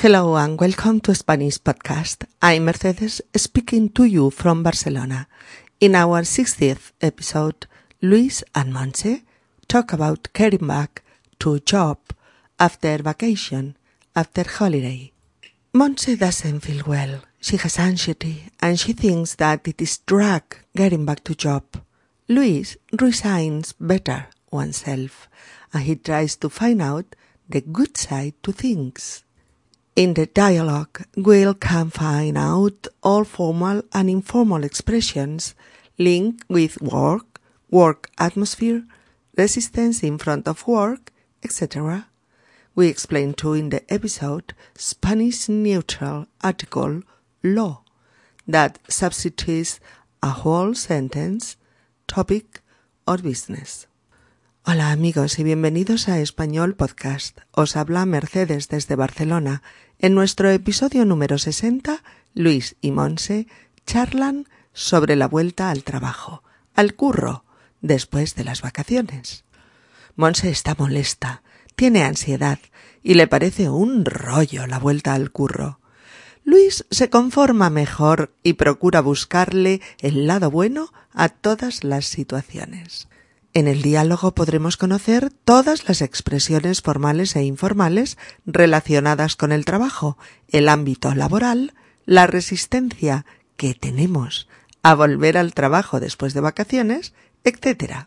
Hello and welcome to Spanish Podcast. I'm Mercedes speaking to you from Barcelona. In our 60th episode, Luis and Monse talk about getting back to job after vacation, after holiday. Monse doesn't feel well. She has anxiety and she thinks that it is drag getting back to job. Luis resigns better oneself and he tries to find out the good side to things. In the dialogue, Will can find out all formal and informal expressions linked with work, work atmosphere, resistance in front of work, etc. We explain too in the episode Spanish neutral article law that substitutes a whole sentence, topic, or business. Hola amigos y bienvenidos a Español Podcast. Os habla Mercedes desde Barcelona. En nuestro episodio número 60, Luis y Monse charlan sobre la vuelta al trabajo, al curro, después de las vacaciones. Monse está molesta, tiene ansiedad y le parece un rollo la vuelta al curro. Luis se conforma mejor y procura buscarle el lado bueno a todas las situaciones. En el diálogo podremos conocer todas las expresiones formales e informales relacionadas con el trabajo, el ámbito laboral, la resistencia que tenemos a volver al trabajo después de vacaciones, etc.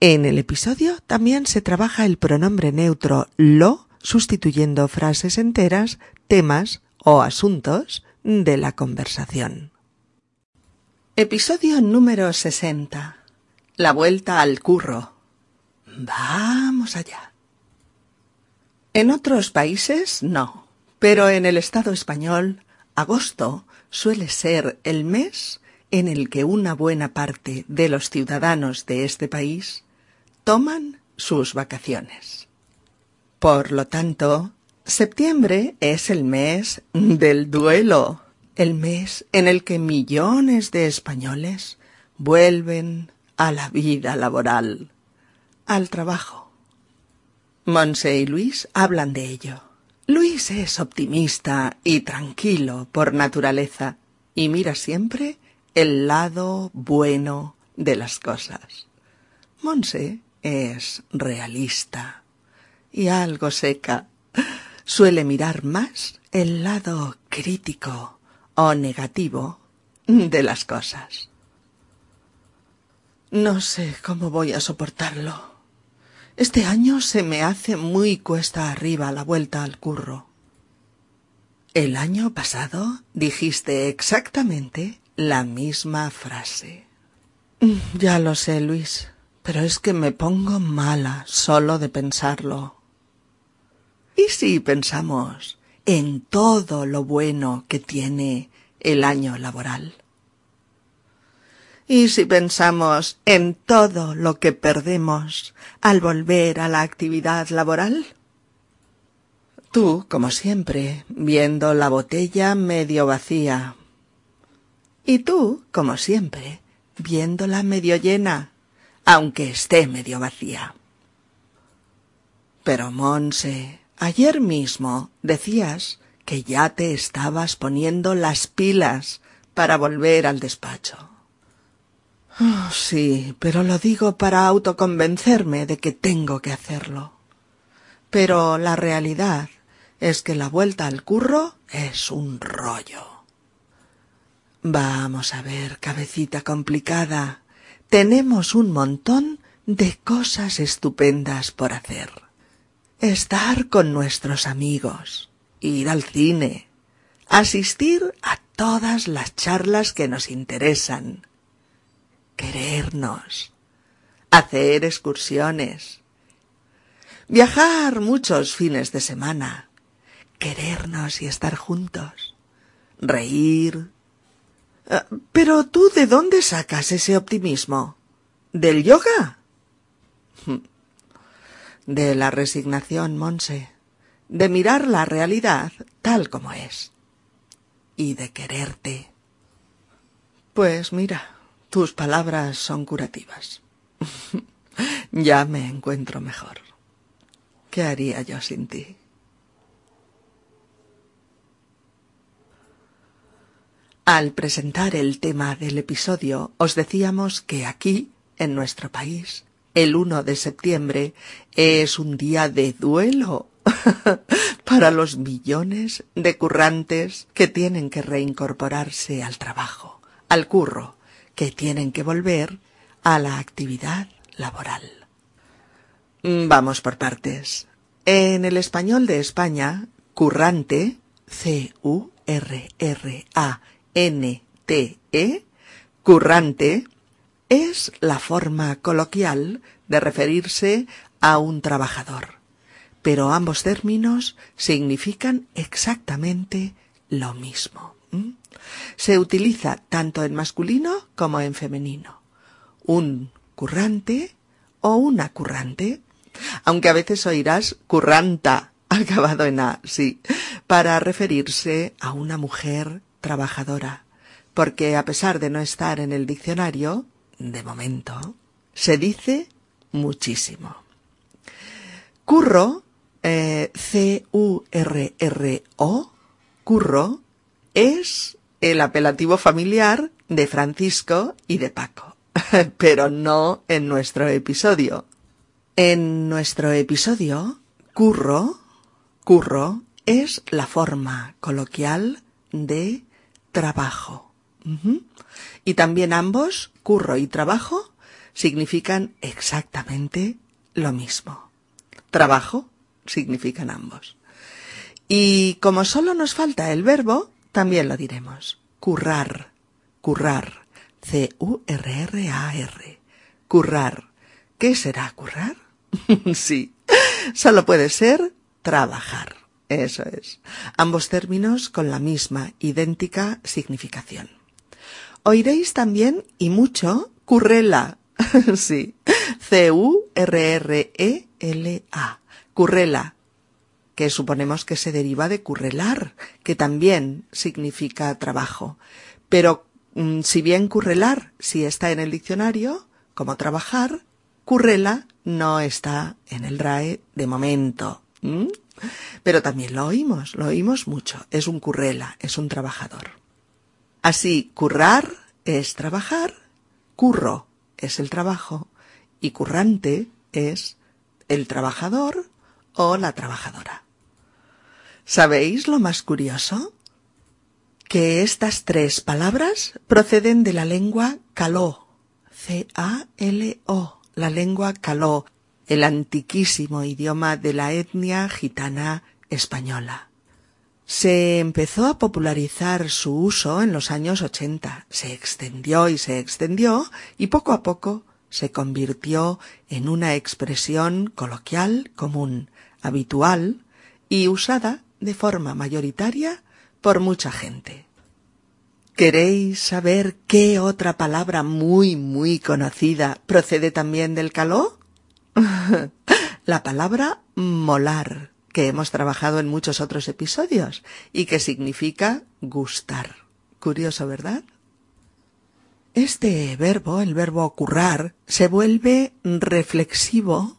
En el episodio también se trabaja el pronombre neutro lo sustituyendo frases enteras, temas o asuntos de la conversación. Episodio número 60 la vuelta al curro. Vamos allá. En otros países no, pero en el Estado español, agosto suele ser el mes en el que una buena parte de los ciudadanos de este país toman sus vacaciones. Por lo tanto, septiembre es el mes del duelo, el mes en el que millones de españoles vuelven a la vida laboral, al trabajo. Monse y Luis hablan de ello. Luis es optimista y tranquilo por naturaleza y mira siempre el lado bueno de las cosas. Monse es realista y algo seca. Suele mirar más el lado crítico o negativo de las cosas. No sé cómo voy a soportarlo. Este año se me hace muy cuesta arriba la vuelta al curro. El año pasado dijiste exactamente la misma frase. Mm, ya lo sé, Luis, pero es que me pongo mala solo de pensarlo. ¿Y si pensamos en todo lo bueno que tiene el año laboral? Y si pensamos en todo lo que perdemos al volver a la actividad laboral. Tú, como siempre, viendo la botella medio vacía. Y tú, como siempre, viéndola medio llena, aunque esté medio vacía. Pero, Monse, ayer mismo decías que ya te estabas poniendo las pilas para volver al despacho. Oh, sí, pero lo digo para autoconvencerme de que tengo que hacerlo. Pero la realidad es que la vuelta al curro es un rollo. Vamos a ver, cabecita complicada. Tenemos un montón de cosas estupendas por hacer. Estar con nuestros amigos, ir al cine, asistir a todas las charlas que nos interesan, querernos, hacer excursiones, viajar muchos fines de semana, querernos y estar juntos, reír. Ah, pero tú, ¿de dónde sacas ese optimismo? ¿Del yoga? De la resignación, Monse, de mirar la realidad tal como es y de quererte. Pues mira, tus palabras son curativas. ya me encuentro mejor. ¿Qué haría yo sin ti? Al presentar el tema del episodio, os decíamos que aquí, en nuestro país, el 1 de septiembre es un día de duelo para los millones de currantes que tienen que reincorporarse al trabajo, al curro, que tienen que volver a la actividad laboral. Vamos por partes. En el español de España, currante, C-U-R-R-A-N-T-E, currante, es la forma coloquial de referirse a un trabajador. Pero ambos términos significan exactamente lo mismo. Se utiliza tanto en masculino como en femenino. Un currante o una currante aunque a veces oirás curranta, acabado en A, sí, para referirse a una mujer trabajadora, porque a pesar de no estar en el diccionario, de momento, se dice muchísimo. Curro, eh, C-U-R-R-O, curro, es el apelativo familiar de Francisco y de Paco, pero no en nuestro episodio. En nuestro episodio, curro, curro es la forma coloquial de trabajo. Y también ambos, curro y trabajo, significan exactamente lo mismo. Trabajo significan ambos. Y como solo nos falta el verbo, también lo diremos. Currar, currar, C-U-R-R-A-R. Currar. ¿Qué será currar? sí, solo puede ser trabajar. Eso es. Ambos términos con la misma, idéntica significación. Oiréis también, y mucho, currela. sí. C-U-R-R-E-L-A. Currela. Que suponemos que se deriva de currelar, que también significa trabajo. Pero mm, si bien currelar, si está en el diccionario, como trabajar, currela no está en el RAE de momento. Pero también lo oímos, lo oímos mucho. Es un currela, es un trabajador. Así, currar es trabajar, curro es el trabajo y currante es el trabajador o la trabajadora. ¿Sabéis lo más curioso? Que estas tres palabras proceden de la lengua caló, C-A-L-O la lengua caló, el antiquísimo idioma de la etnia gitana española. Se empezó a popularizar su uso en los años ochenta, se extendió y se extendió y poco a poco se convirtió en una expresión coloquial común, habitual y usada de forma mayoritaria por mucha gente. ¿Queréis saber qué otra palabra muy, muy conocida procede también del caló? la palabra molar, que hemos trabajado en muchos otros episodios y que significa gustar. Curioso, ¿verdad? Este verbo, el verbo currar, se vuelve reflexivo,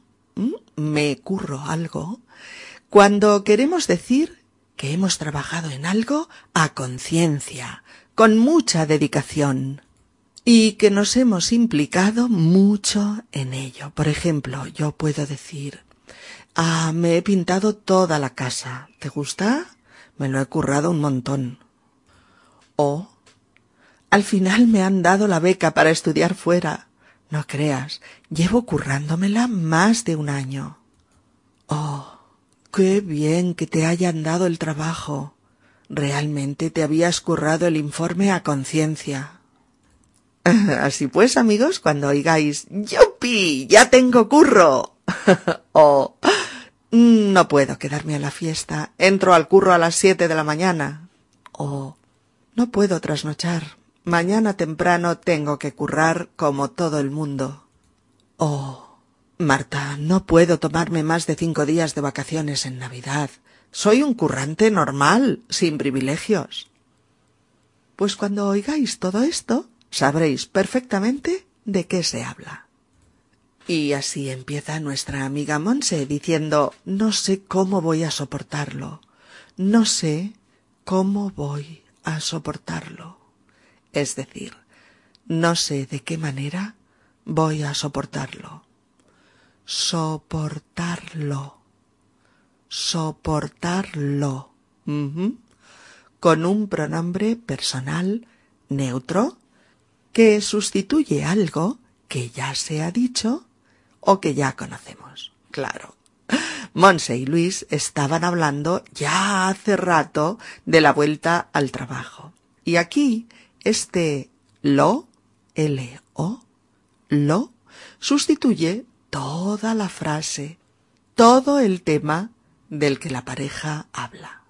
me curro algo, cuando queremos decir que hemos trabajado en algo a conciencia, con mucha dedicación y que nos hemos implicado mucho en ello. Por ejemplo, yo puedo decir, ah, me he pintado toda la casa. ¿Te gusta? Me lo he currado un montón. O, al final me han dado la beca para estudiar fuera. No creas, llevo currándomela más de un año. Oh, qué bien que te hayan dado el trabajo. Realmente te habías currado el informe a conciencia. Así pues, amigos, cuando oigáis ¡Yupi! ¡Ya tengo curro! o No puedo quedarme a la fiesta. Entro al curro a las siete de la mañana. O No puedo trasnochar. Mañana temprano tengo que currar como todo el mundo. O Marta, no puedo tomarme más de cinco días de vacaciones en Navidad. Soy un currante normal, sin privilegios. Pues cuando oigáis todo esto, sabréis perfectamente de qué se habla. Y así empieza nuestra amiga Monse diciendo no sé cómo voy a soportarlo. No sé cómo voy a soportarlo. es decir, no sé de qué manera voy a soportarlo. Soportarlo. Soportarlo. Con un pronombre personal neutro que sustituye algo que ya se ha dicho o que ya conocemos. Claro. Monse y Luis estaban hablando ya hace rato de la vuelta al trabajo. Y aquí este lo, L-O, lo, sustituye toda la frase, todo el tema del que la pareja habla.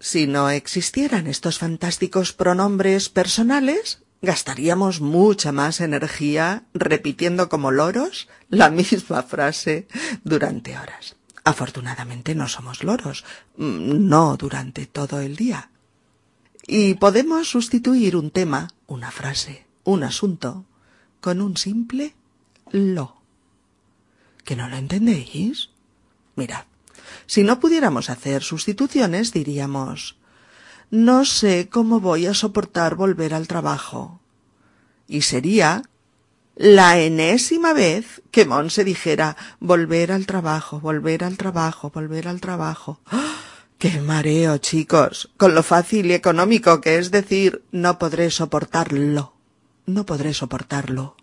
Si no existieran estos fantásticos pronombres personales, gastaríamos mucha más energía repitiendo como loros la misma frase durante horas. Afortunadamente no somos loros, mm, no durante todo el día. Y podemos sustituir un tema, una frase, un asunto, con un simple lo. ¿Que no lo entendéis? Mirad, si no pudiéramos hacer sustituciones, diríamos no sé cómo voy a soportar volver al trabajo. Y sería la enésima vez que Monse dijera volver al trabajo, volver al trabajo, volver al trabajo. ¡Ah! ¡Qué mareo, chicos! Con lo fácil y económico que es decir no podré soportarlo. No podré soportarlo.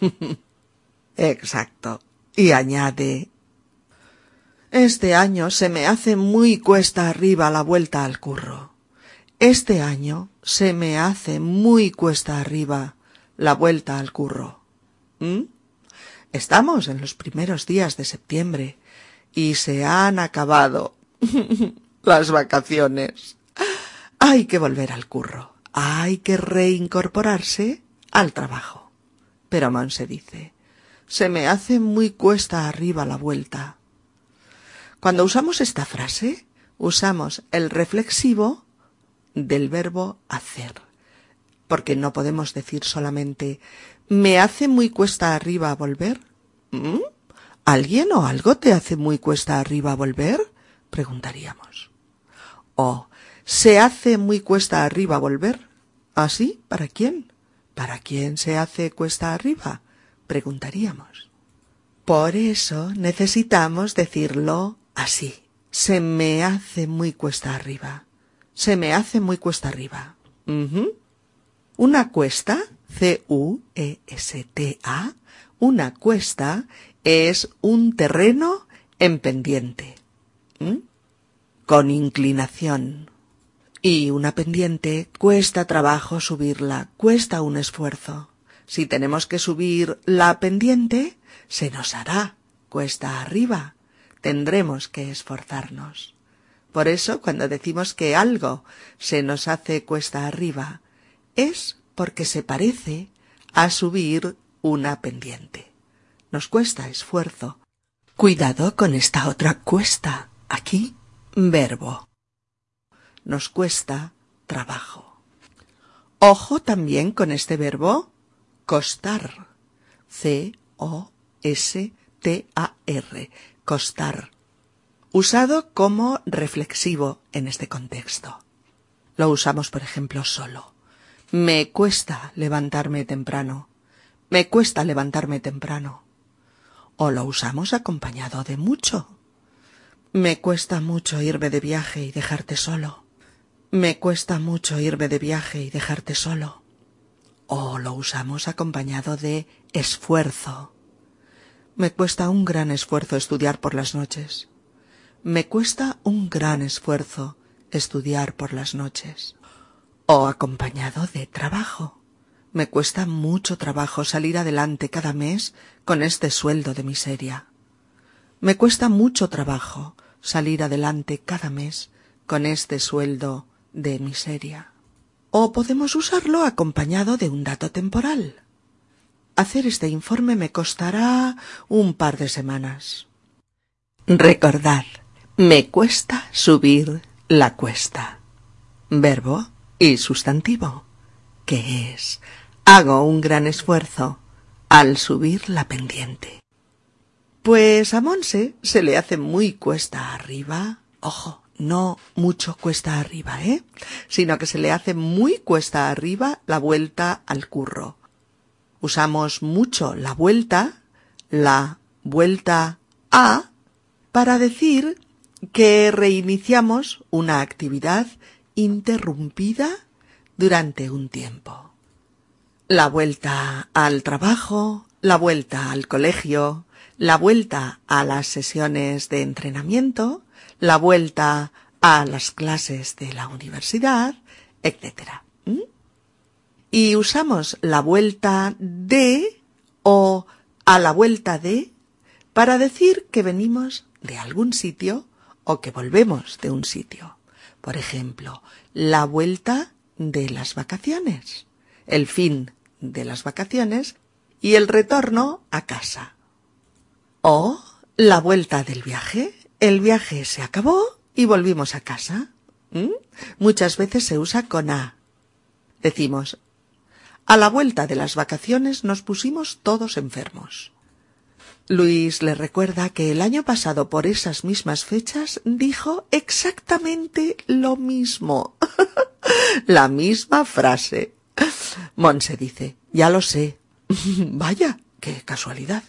Exacto. Y añade Este año se me hace muy cuesta arriba la vuelta al curro. Este año se me hace muy cuesta arriba la vuelta al curro. ¿Mm? Estamos en los primeros días de septiembre y se han acabado las vacaciones. Hay que volver al curro. Hay que reincorporarse al trabajo. Pero Monse dice, se me hace muy cuesta arriba la vuelta. Cuando usamos esta frase, usamos el reflexivo del verbo hacer, porque no podemos decir solamente me hace muy cuesta arriba volver. ¿Mm? ¿Alguien o algo te hace muy cuesta arriba volver? preguntaríamos. O se hace muy cuesta arriba volver. ¿Así? ¿Ah, ¿Para quién? ¿Para quién se hace cuesta arriba? Preguntaríamos. Por eso necesitamos decirlo así. Se me hace muy cuesta arriba se me hace muy cuesta arriba. Una cuesta, C-U-E-S-T-A, una cuesta es un terreno en pendiente, con inclinación. Y una pendiente cuesta trabajo subirla, cuesta un esfuerzo. Si tenemos que subir la pendiente, se nos hará cuesta arriba. Tendremos que esforzarnos. Por eso, cuando decimos que algo se nos hace cuesta arriba, es porque se parece a subir una pendiente. Nos cuesta esfuerzo. Cuidado con esta otra cuesta. Aquí, verbo. Nos cuesta trabajo. Ojo también con este verbo costar. C-O-S-T-A-R. Costar usado como reflexivo en este contexto. Lo usamos, por ejemplo, solo. Me cuesta levantarme temprano. Me cuesta levantarme temprano. O lo usamos acompañado de mucho. Me cuesta mucho irme de viaje y dejarte solo. Me cuesta mucho irme de viaje y dejarte solo. O lo usamos acompañado de esfuerzo. Me cuesta un gran esfuerzo estudiar por las noches. Me cuesta un gran esfuerzo estudiar por las noches. O acompañado de trabajo. Me cuesta mucho trabajo salir adelante cada mes con este sueldo de miseria. Me cuesta mucho trabajo salir adelante cada mes con este sueldo de miseria. O podemos usarlo acompañado de un dato temporal. Hacer este informe me costará un par de semanas. Recordad, me cuesta subir la cuesta. Verbo y sustantivo, que es hago un gran esfuerzo al subir la pendiente. Pues a Monse se le hace muy cuesta arriba, ojo, no mucho cuesta arriba, ¿eh? Sino que se le hace muy cuesta arriba la vuelta al curro. Usamos mucho la vuelta, la vuelta a, para decir que reiniciamos una actividad interrumpida durante un tiempo. La vuelta al trabajo, la vuelta al colegio, la vuelta a las sesiones de entrenamiento, la vuelta a las clases de la universidad, etc. Y usamos la vuelta de o a la vuelta de para decir que venimos de algún sitio o que volvemos de un sitio. Por ejemplo, la vuelta de las vacaciones, el fin de las vacaciones y el retorno a casa. O la vuelta del viaje, el viaje se acabó y volvimos a casa. ¿Mm? Muchas veces se usa con a. Decimos, a la vuelta de las vacaciones nos pusimos todos enfermos. Luis le recuerda que el año pasado por esas mismas fechas dijo exactamente lo mismo. La misma frase. Monse dice, ya lo sé. Vaya, qué casualidad.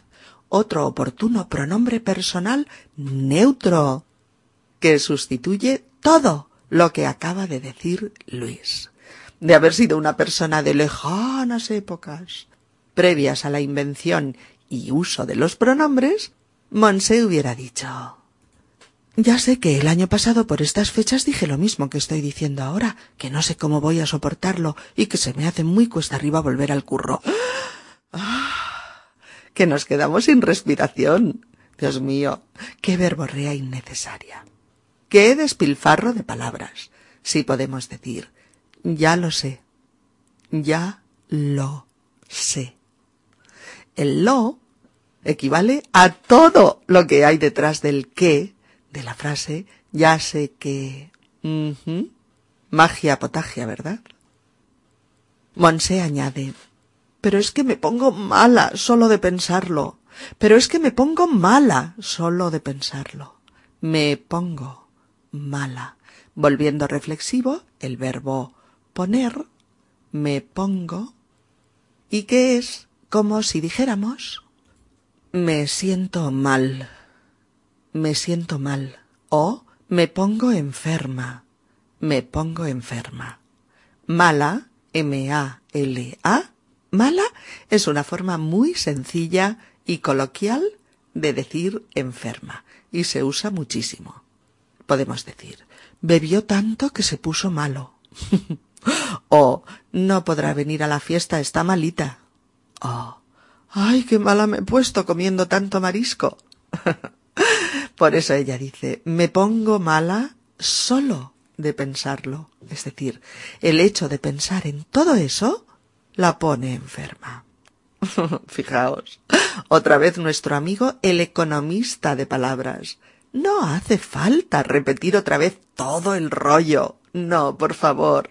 Otro oportuno pronombre personal neutro que sustituye todo lo que acaba de decir Luis. De haber sido una persona de lejanas épocas, previas a la invención y uso de los pronombres, Monse hubiera dicho Ya sé que el año pasado por estas fechas dije lo mismo que estoy diciendo ahora, que no sé cómo voy a soportarlo y que se me hace muy cuesta arriba volver al curro. Que nos quedamos sin respiración. Dios mío, qué verborrea innecesaria. Qué despilfarro de palabras. Si podemos decir, ya lo sé. Ya lo sé. El lo equivale a todo lo que hay detrás del qué de la frase ya sé que... Magia potagia, ¿verdad? Monse añade, pero es que me pongo mala solo de pensarlo. Pero es que me pongo mala solo de pensarlo. Me pongo mala. Volviendo reflexivo, el verbo poner, me pongo, y que es como si dijéramos me siento mal, me siento mal, o me pongo enferma, me pongo enferma. Mala, M-A-L-A, mala es una forma muy sencilla y coloquial de decir enferma, y se usa muchísimo. Podemos decir, bebió tanto que se puso malo. o no podrá venir a la fiesta, está malita. O Ay, qué mala me he puesto comiendo tanto marisco. Por eso ella dice, me pongo mala solo de pensarlo. Es decir, el hecho de pensar en todo eso la pone enferma. Fijaos, otra vez nuestro amigo el economista de palabras. No hace falta repetir otra vez todo el rollo. No, por favor.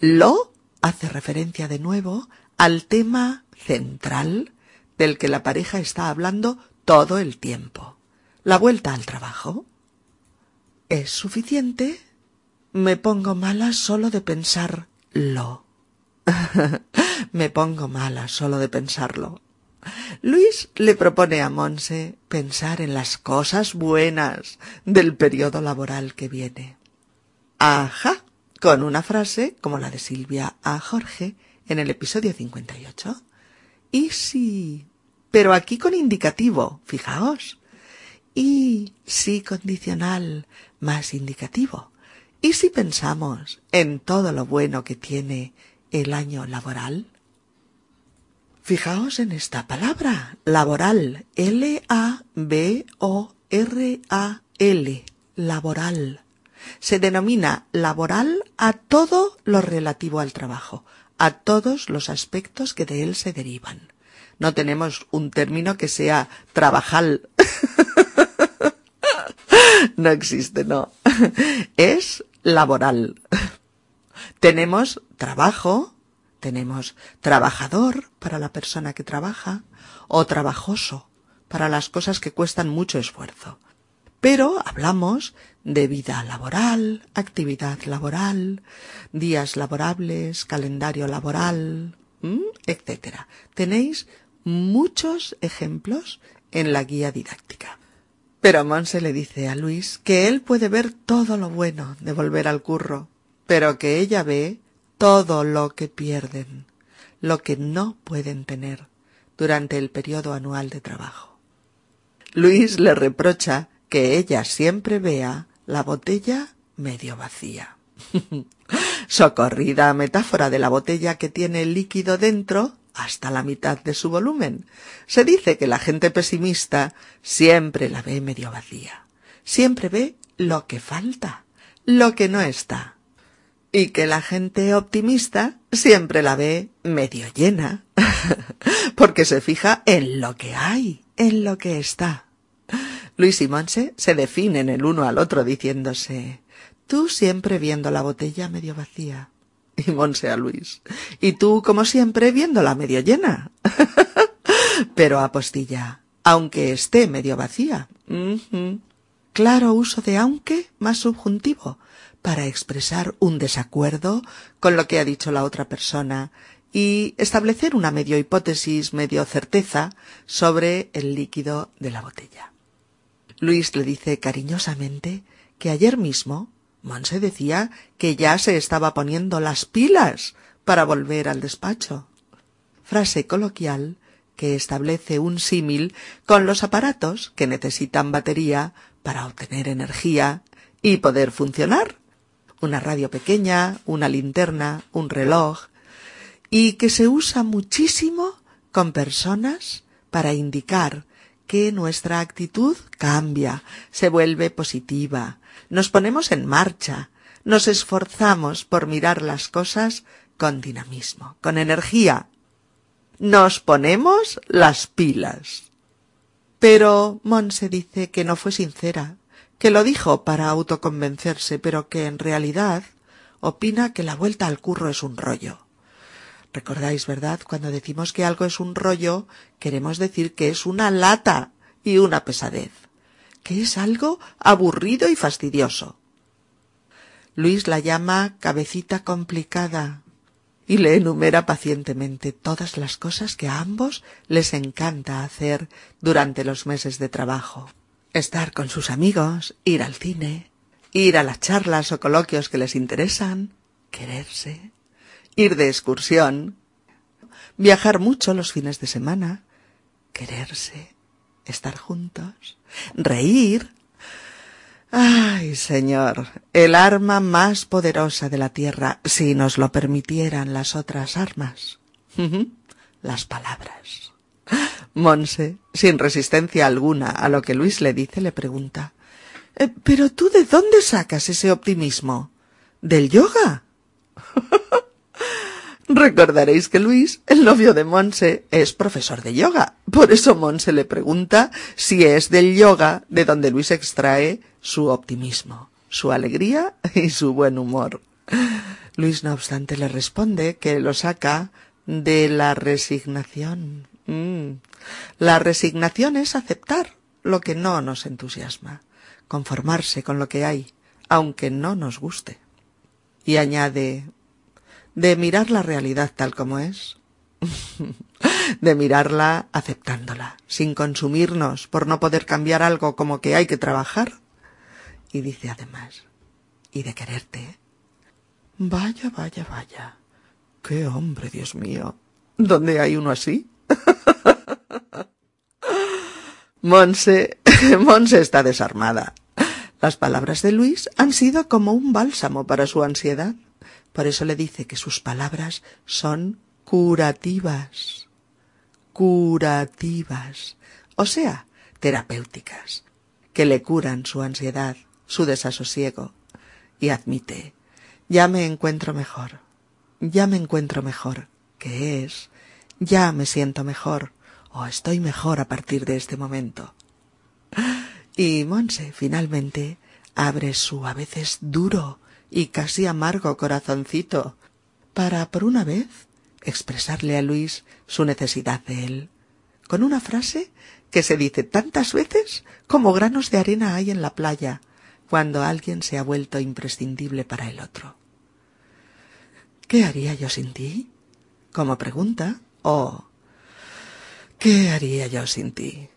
Lo hace referencia de nuevo al tema central del que la pareja está hablando todo el tiempo. La vuelta al trabajo. ¿Es suficiente? Me pongo mala solo de pensarlo. Me pongo mala solo de pensarlo. Luis le propone a Monse pensar en las cosas buenas del periodo laboral que viene. Ajá, con una frase como la de Silvia a Jorge en el episodio 58. ¿Y si? Pero aquí con indicativo, fijaos. Y si condicional más indicativo. ¿Y si pensamos en todo lo bueno que tiene el año laboral? Fijaos en esta palabra, laboral, L-A-B-O-R-A-L, laboral. Se denomina laboral a todo lo relativo al trabajo, a todos los aspectos que de él se derivan. No tenemos un término que sea trabajal. no existe, no. Es laboral. Tenemos trabajo, tenemos trabajador para la persona que trabaja o trabajoso para las cosas que cuestan mucho esfuerzo. Pero hablamos de vida laboral, actividad laboral, días laborables, calendario laboral, etc. Tenéis muchos ejemplos en la guía didáctica. Pero Monse le dice a Luis que él puede ver todo lo bueno de volver al curro, pero que ella ve todo lo que pierden, lo que no pueden tener durante el periodo anual de trabajo. Luis le reprocha que ella siempre vea la botella medio vacía. Socorrida metáfora de la botella que tiene líquido dentro hasta la mitad de su volumen. Se dice que la gente pesimista siempre la ve medio vacía, siempre ve lo que falta, lo que no está. Y que la gente optimista siempre la ve medio llena, porque se fija en lo que hay, en lo que está. Luis y Monse se definen el uno al otro diciéndose Tú siempre viendo la botella medio vacía. Y Monse a Luis. Y tú, como siempre, viéndola medio llena. Pero apostilla, aunque esté medio vacía. Claro uso de aunque más subjuntivo para expresar un desacuerdo con lo que ha dicho la otra persona y establecer una medio hipótesis, medio certeza sobre el líquido de la botella. Luis le dice cariñosamente que ayer mismo Monse decía que ya se estaba poniendo las pilas para volver al despacho. Frase coloquial que establece un símil con los aparatos que necesitan batería para obtener energía y poder funcionar. Una radio pequeña, una linterna, un reloj, y que se usa muchísimo con personas para indicar que nuestra actitud cambia, se vuelve positiva, nos ponemos en marcha, nos esforzamos por mirar las cosas con dinamismo, con energía. Nos ponemos las pilas. Pero Monse dice que no fue sincera, que lo dijo para autoconvencerse, pero que en realidad opina que la vuelta al curro es un rollo. Recordáis, ¿verdad? Cuando decimos que algo es un rollo, queremos decir que es una lata y una pesadez, que es algo aburrido y fastidioso. Luis la llama cabecita complicada y le enumera pacientemente todas las cosas que a ambos les encanta hacer durante los meses de trabajo. Estar con sus amigos, ir al cine, ir a las charlas o coloquios que les interesan, quererse, ir de excursión, viajar mucho los fines de semana, quererse, estar juntos, reír. Ay, Señor, el arma más poderosa de la tierra, si nos lo permitieran las otras armas. las palabras. Monse, sin resistencia alguna a lo que Luis le dice, le pregunta eh, ¿Pero tú de dónde sacas ese optimismo? ¿Del yoga? Recordaréis que Luis, el novio de Monse, es profesor de yoga. Por eso Monse le pregunta si es del yoga de donde Luis extrae su optimismo, su alegría y su buen humor. Luis, no obstante, le responde que lo saca de la resignación. Mm. La resignación es aceptar lo que no nos entusiasma, conformarse con lo que hay, aunque no nos guste. Y añade, de mirar la realidad tal como es, de mirarla aceptándola, sin consumirnos por no poder cambiar algo como que hay que trabajar. Y dice además, y de quererte. Vaya, vaya, vaya. Qué hombre, Dios mío. ¿Dónde hay uno así? Monse, Monse está desarmada. Las palabras de Luis han sido como un bálsamo para su ansiedad. Por eso le dice que sus palabras son curativas, curativas, o sea, terapéuticas, que le curan su ansiedad, su desasosiego, y admite, ya me encuentro mejor, ya me encuentro mejor, que es, ya me siento mejor, o estoy mejor a partir de este momento. Y Monse finalmente abre su a veces duro y casi amargo corazoncito para, por una vez, expresarle a Luis su necesidad de él, con una frase que se dice tantas veces como granos de arena hay en la playa, cuando alguien se ha vuelto imprescindible para el otro. ¿Qué haría yo sin ti? Como pregunta o ¿Qué haría yo sin ti?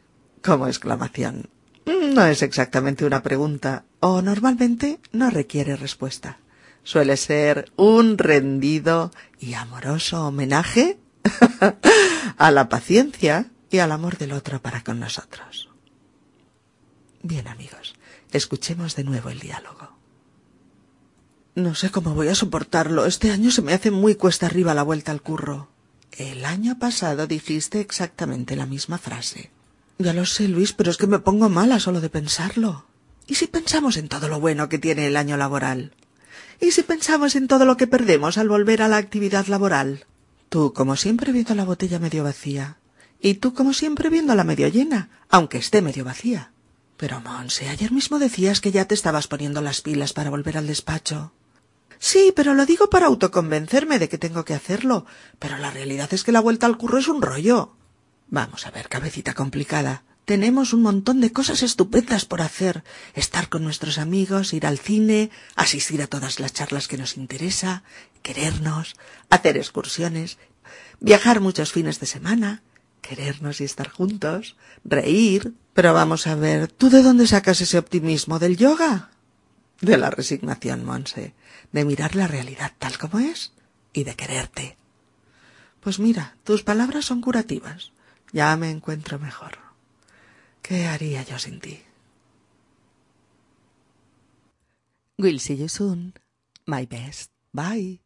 Como exclamación. No es exactamente una pregunta o normalmente no requiere respuesta. Suele ser un rendido y amoroso homenaje a la paciencia y al amor del otro para con nosotros. Bien amigos, escuchemos de nuevo el diálogo. No sé cómo voy a soportarlo. Este año se me hace muy cuesta arriba la vuelta al curro. El año pasado dijiste exactamente la misma frase. Ya lo sé, Luis, pero es que me pongo mala solo de pensarlo. ¿Y si pensamos en todo lo bueno que tiene el año laboral? ¿Y si pensamos en todo lo que perdemos al volver a la actividad laboral? Tú, como siempre, viendo la botella medio vacía. Y tú, como siempre, viéndola medio llena, aunque esté medio vacía. Pero, Monse, ayer mismo decías que ya te estabas poniendo las pilas para volver al despacho. Sí, pero lo digo para autoconvencerme de que tengo que hacerlo. Pero la realidad es que la vuelta al curro es un rollo. Vamos a ver, cabecita complicada. Tenemos un montón de cosas estupendas por hacer. Estar con nuestros amigos, ir al cine, asistir a todas las charlas que nos interesa, querernos, hacer excursiones, viajar muchos fines de semana, querernos y estar juntos, reír. Pero vamos a ver, ¿tú de dónde sacas ese optimismo? ¿Del yoga? De la resignación, Monse, de mirar la realidad tal como es y de quererte. Pues mira, tus palabras son curativas. Ya me encuentro mejor. ¿Qué haría yo sin ti? We'll see you soon. My best. Bye.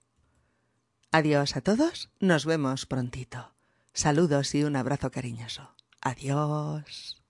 Adiós a todos. Nos vemos prontito. Saludos y un abrazo cariñoso. Adiós.